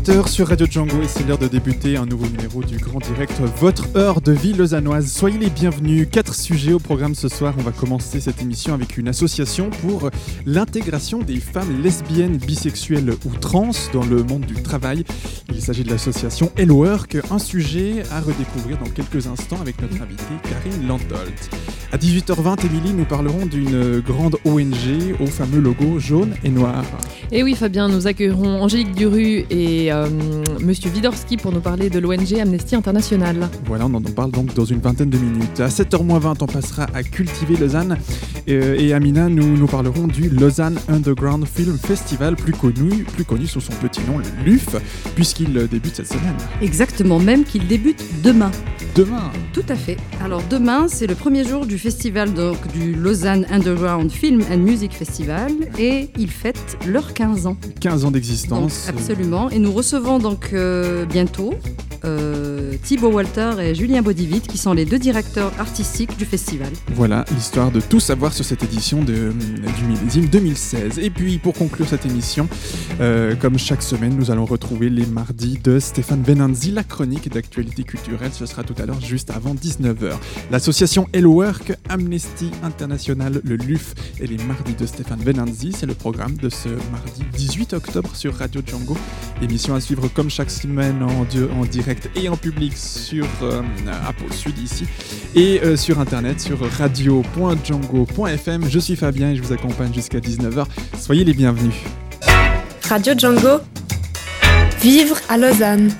18h sur Radio Django et c'est l'heure de débuter un nouveau numéro du Grand Direct, votre heure de vie lausannoise. Soyez les bienvenus. Quatre sujets au programme ce soir. On va commencer cette émission avec une association pour l'intégration des femmes lesbiennes, bisexuelles ou trans dans le monde du travail. Il s'agit de l'association Hello Work, un sujet à redécouvrir dans quelques instants avec notre invitée Karine Lantolt. À 18h20, Émilie, nous parlerons d'une grande ONG au fameux logo jaune et noir. Et oui, Fabien, nous accueillerons Angélique Duru et euh, Monsieur Widorski pour nous parler de l'ONG Amnesty International. Voilà, on en parle donc dans une vingtaine de minutes. À 7h20, on passera à Cultiver Lausanne. Euh, et Amina, nous, nous parlerons du Lausanne Underground Film Festival, plus connu, plus connu sous son petit nom, le LUF, puisqu'il débute cette semaine. Exactement, même qu'il débute demain. Demain Tout à fait. Alors demain, c'est le premier jour du festival donc, du Lausanne Underground Film and Music Festival et ils fêtent leurs 15 ans. 15 ans d'existence. absolument. Et nous recevons donc euh, bientôt euh, Thibaut Walter et Julien Bodivit qui sont les deux directeurs artistiques du festival. Voilà l'histoire de tout savoir sur cette édition de, du millésime 2016. Et puis pour conclure cette émission, euh, comme chaque semaine, nous allons retrouver les mardis de Stéphane Benanzi, la chronique d'actualité culturelle. Ce sera tout à l'heure juste avant 19h. L'association Hello Work, Amnesty International, le LUF et les mardis de Stéphane Benanzi, c'est le programme de ce mardi 18 octobre sur Radio Django. Émission à suivre comme chaque semaine en, di- en et en public sur euh, Sud ici et euh, sur internet sur radio.django.fm. Je suis Fabien et je vous accompagne jusqu'à 19h. Soyez les bienvenus. Radio Django. Vivre à Lausanne.